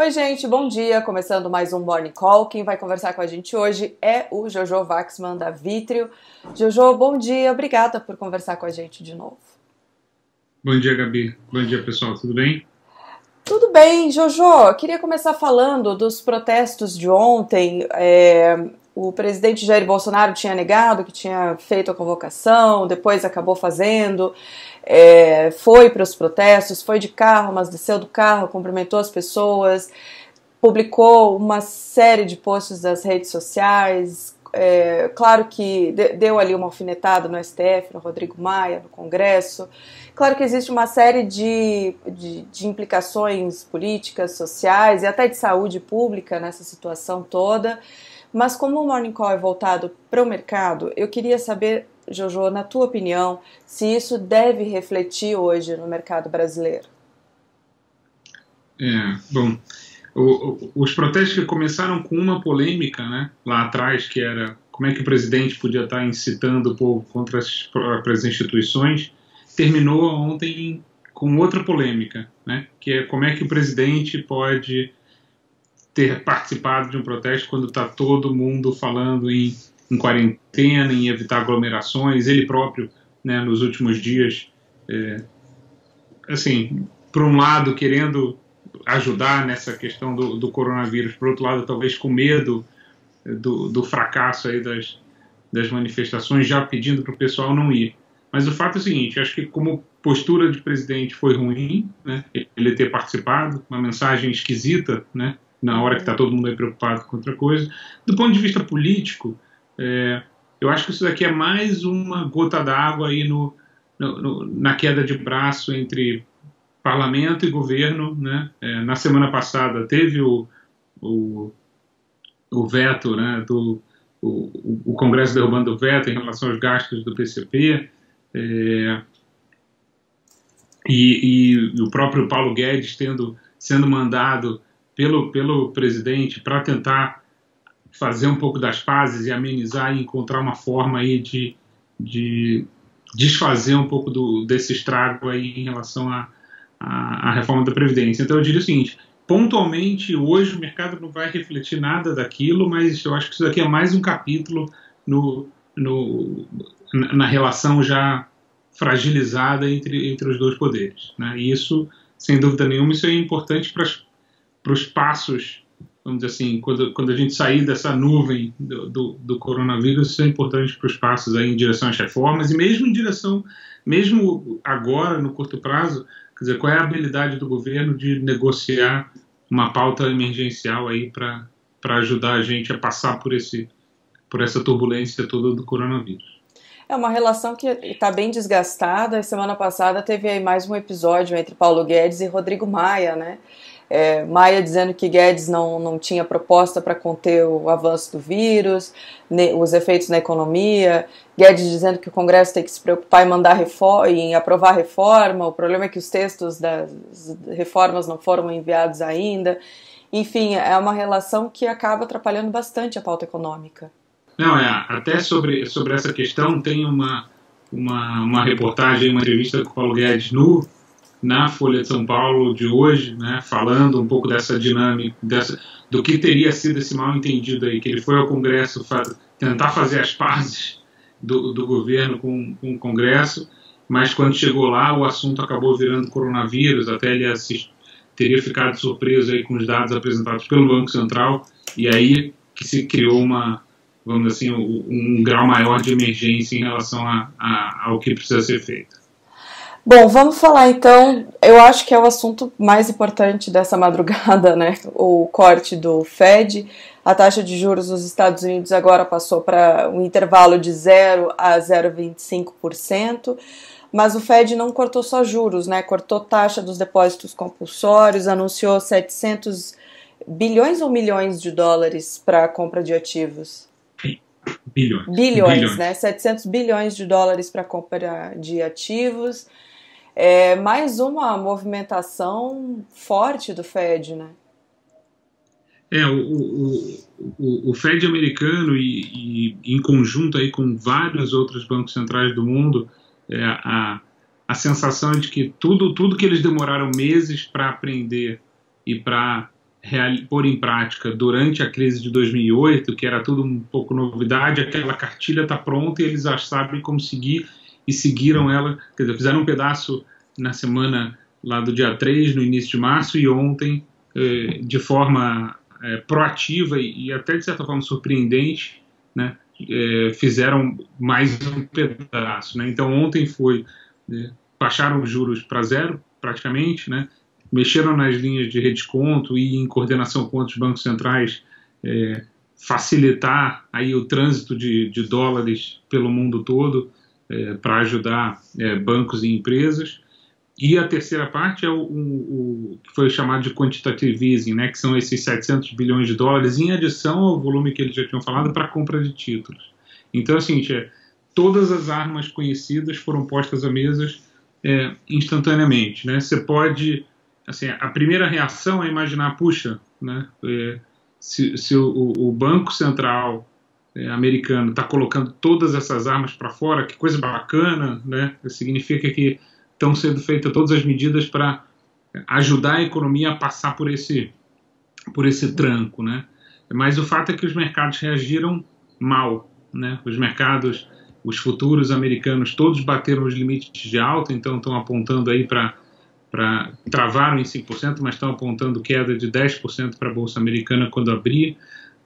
Oi, gente, bom dia. Começando mais um Morning Call. Quem vai conversar com a gente hoje é o Jojo Waxman da Vitrio. Jojo, bom dia. Obrigada por conversar com a gente de novo. Bom dia, Gabi. Bom dia, pessoal. Tudo bem? Tudo bem, Jojo. Queria começar falando dos protestos de ontem. É, o presidente Jair Bolsonaro tinha negado que tinha feito a convocação, depois acabou fazendo, é, foi para os protestos, foi de carro, mas desceu do carro, cumprimentou as pessoas, publicou uma série de posts das redes sociais. É, claro que deu ali uma alfinetada no STF, no Rodrigo Maia, no Congresso. Claro que existe uma série de, de, de implicações políticas, sociais e até de saúde pública nessa situação toda. Mas como o Morning Call é voltado para o mercado, eu queria saber, Jojo, na tua opinião, se isso deve refletir hoje no mercado brasileiro. É, bom, o, os protestos que começaram com uma polêmica, né, lá atrás, que era como é que o presidente podia estar incitando o povo contra as próprias instituições, terminou ontem com outra polêmica, né, que é como é que o presidente pode ter participado de um protesto quando está todo mundo falando em, em, quarentena, em evitar aglomerações. Ele próprio, né, nos últimos dias, é, assim, por um lado, querendo ajudar nessa questão do, do, coronavírus, por outro lado, talvez com medo do, do fracasso aí das, das manifestações, já pedindo para o pessoal não ir. Mas o fato é o seguinte, acho que como postura de presidente foi ruim, né, ele ter participado, uma mensagem esquisita, né, na hora que está todo mundo aí preocupado com outra coisa. Do ponto de vista político, é, eu acho que isso daqui é mais uma gota d'água aí no, no, no, na queda de braço entre parlamento e governo. Né? É, na semana passada teve o, o, o veto né, do o, o, Congresso derrubando o veto em relação aos gastos do PCP. É, e, e, o próprio Paulo Guedes tendo sendo mandado pelo, pelo presidente para tentar fazer um pouco das pazes e amenizar e encontrar uma forma aí de, de desfazer um pouco do, desse estrago aí em relação à a, a, reforma da Previdência. Então eu diria o seguinte, pontualmente hoje o mercado não vai refletir nada daquilo, mas eu acho que isso daqui é mais um capítulo no, no, na relação já fragilizada entre, entre os dois poderes. Né? Isso, sem dúvida nenhuma, isso é importante para as para os passos, vamos dizer assim, quando, quando a gente sair dessa nuvem do, do, do coronavírus, isso é importante para os passos aí em direção às reformas e mesmo em direção, mesmo agora, no curto prazo, quer dizer, qual é a habilidade do governo de negociar uma pauta emergencial aí para ajudar a gente a passar por, esse, por essa turbulência toda do coronavírus. É uma relação que está bem desgastada. Semana passada teve aí mais um episódio entre Paulo Guedes e Rodrigo Maia, né? É, Maia dizendo que Guedes não, não tinha proposta para conter o avanço do vírus, ne, os efeitos na economia, Guedes dizendo que o Congresso tem que se preocupar em mandar reforma, em aprovar reforma, o problema é que os textos das reformas não foram enviados ainda. Enfim, é uma relação que acaba atrapalhando bastante a pauta econômica. Não, é, até sobre, sobre essa questão tem uma, uma, uma reportagem, uma entrevista com o Paulo Guedes no na Folha de São Paulo de hoje, né, falando um pouco dessa dinâmica, dessa, do que teria sido esse mal entendido aí, que ele foi ao Congresso tentar fazer as pazes do, do governo com, com, o Congresso, mas quando chegou lá o assunto acabou virando coronavírus, até ele assist, teria ficado surpreso aí com os dados apresentados pelo Banco Central, e aí que se criou uma, vamos assim, um, um grau maior de emergência em relação a, a, ao que precisa ser feito. Bom, vamos falar então. Eu acho que é o assunto mais importante dessa madrugada, né? O corte do Fed. A taxa de juros dos Estados Unidos agora passou para um intervalo de 0 a 0,25%. Mas o Fed não cortou só juros, né? Cortou taxa dos depósitos compulsórios, anunciou 700 bilhões ou milhões de dólares para compra de ativos? Bilhões. Bilhões, bilhões. né? 700 bilhões de dólares para compra de ativos. É mais uma movimentação forte do Fed, né? É, o, o, o, o Fed americano e, e, em conjunto aí com vários outros bancos centrais do mundo, é, a, a sensação de que tudo, tudo que eles demoraram meses para aprender e para pôr em prática durante a crise de 2008, que era tudo um pouco novidade, aquela cartilha está pronta e eles já sabem como seguir e seguiram ela, quer dizer, fizeram um pedaço na semana lá do dia 3, no início de março, e ontem, eh, de forma eh, proativa e até de certa forma surpreendente, né, eh, fizeram mais um pedaço. Né? Então ontem foi, baixaram os juros para zero, praticamente, né? mexeram nas linhas de redesconto e em coordenação com outros bancos centrais facilitar aí o trânsito de, de dólares pelo mundo todo é, para ajudar é, bancos e empresas. E a terceira parte é o, o, o, que foi chamado de quantitative easing, né, que são esses 700 bilhões de dólares em adição ao volume que eles já tinham falado para compra de títulos. Então, assim, é, todas as armas conhecidas foram postas à mesa é, instantaneamente. Né? Você pode assim, a primeira reação é imaginar, puxa, né, é, se, se o, o, Banco Central é, americano está colocando todas essas armas para fora, que coisa bacana, né, significa que estão sendo feitas todas as medidas para ajudar a economia a passar por esse, por esse tranco, né? Mas o fato é que os mercados reagiram mal, né? Os mercados, os futuros americanos, todos bateram os limites de alta, então estão apontando aí para para travaram em 5%, mas estão apontando queda de 10% para a bolsa americana quando abrir.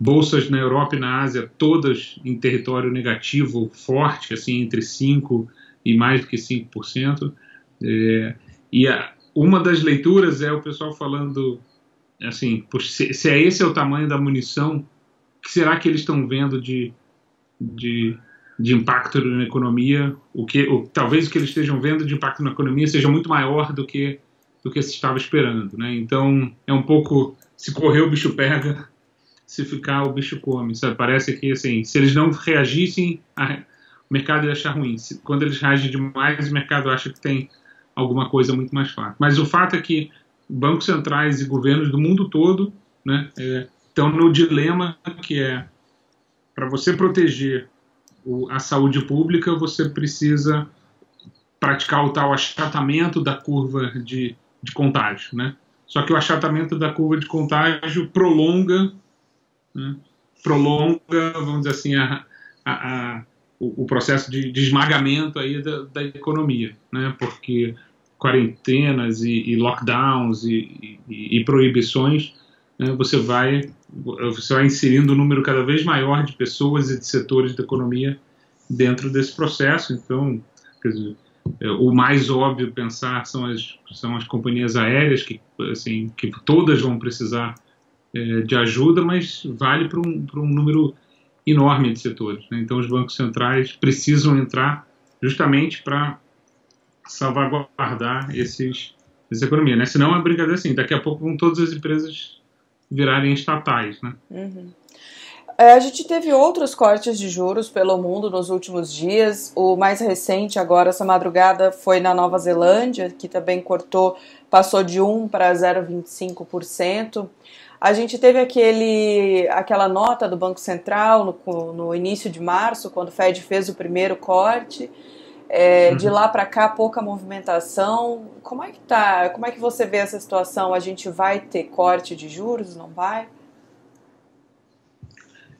Bolsas na Europa e na Ásia todas em território negativo forte, assim entre 5 e mais do que 5%. É, e a, uma das leituras é o pessoal falando assim, se, se é esse é o tamanho da munição, o que será que eles estão vendo de, de de impacto na economia, o que o, talvez o que eles estejam vendo de impacto na economia seja muito maior do que do que se estava esperando, né? Então é um pouco se correr o bicho pega, se ficar o bicho come. Sabe? Parece que assim, se eles não reagissem, a, o mercado ia achar ruim. Se, quando eles reagem demais, o mercado acha que tem alguma coisa muito mais fácil. Mas o fato é que bancos centrais e governos do mundo todo, né, é, estão no dilema que é para você proteger a saúde pública, você precisa praticar o tal achatamento da curva de, de contágio, né? Só que o achatamento da curva de contágio prolonga, né? prolonga, vamos dizer assim, a, a, a, o, o, processo de, de esmagamento aí da, da, economia, né? Porque quarentenas e, e lockdowns e, e, e proibições, né? você vai você vai inserindo um número cada vez maior de pessoas e de setores da economia dentro desse processo. Então, dizer, é, o mais óbvio pensar são as, são as companhias aéreas, que, assim, que todas vão precisar é, de ajuda, mas vale para um, um número enorme de setores. Né? Então, os bancos centrais precisam entrar justamente para salvaguardar esses, essa economia. Né? Senão, é brincadeira assim, daqui a pouco vão todas as empresas virarem estatais, né? Uhum. É, a gente teve outros cortes de juros pelo mundo nos últimos dias. O mais recente, agora, essa madrugada, foi na Nova Zelândia, que também cortou, passou de 1 para 0,25%. A gente teve aquele, aquela nota do Banco Central no, no início de março, quando o Fed fez o primeiro corte. É, de uhum. lá para cá, pouca movimentação. Como é que tá? Como é que você vê essa situação? A gente vai ter corte de juros? Não vai?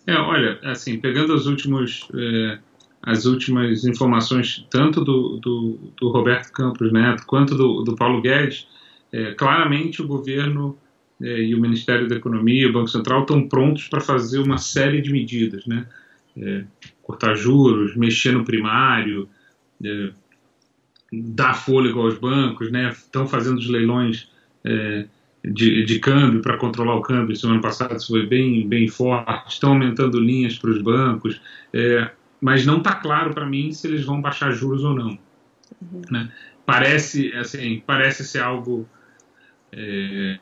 É, olha, assim, pegando as últimas, é, as últimas informações, tanto do, do, do, Roberto Campos Neto quanto do, do Paulo Guedes, é, claramente o governo e o Ministério da Economia e o Banco Central estão prontos para fazer uma série de medidas, né? É, cortar juros, mexer no primário, é, dar fôlego aos bancos, né? Estão fazendo os leilões é, de, de, câmbio para controlar o câmbio. Semana passada isso foi bem, bem forte. Estão aumentando linhas para os bancos, é, mas não está claro para mim se eles vão baixar juros ou não. Uhum. Né? Parece, assim, parece ser algo, é,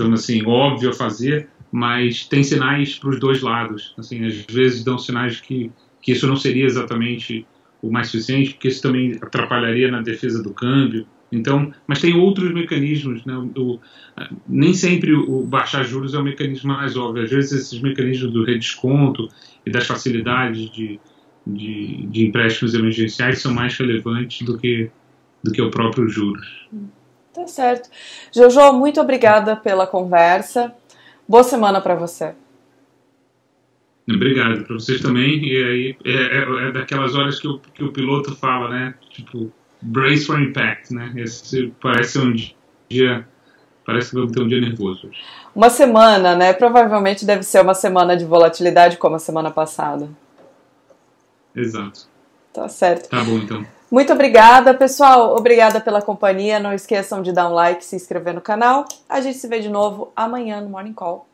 então, assim, óbvio a fazer, mas tem sinais para os dois lados. Assim, às vezes dão sinais que, que isso não seria exatamente o mais suficiente, porque isso também atrapalharia na defesa do câmbio. Então, mas tem outros mecanismos, né? o, nem sempre o baixar juros é o mecanismo mais óbvio. Às vezes esses mecanismos do redesconto e das facilidades de, de, de empréstimos emergenciais são mais relevantes do que, do que o próprio juros. Tá certo. Jojo, muito obrigada pela conversa. Boa semana para você. Obrigado para vocês também. E aí é, é, é, daquelas horas que o, que o piloto fala, né? Tipo, brace for impact, né? Esse parece um dia Parece que vamos ter um dia nervoso hoje. Uma semana, né? Provavelmente deve ser uma semana de volatilidade como a semana passada. Exato. Tá certo. Tá bom, então. Muito obrigada, pessoal. Obrigada pela companhia. Não esqueçam de dar um like, se inscrever no canal. A gente se vê de novo amanhã no Morning Call.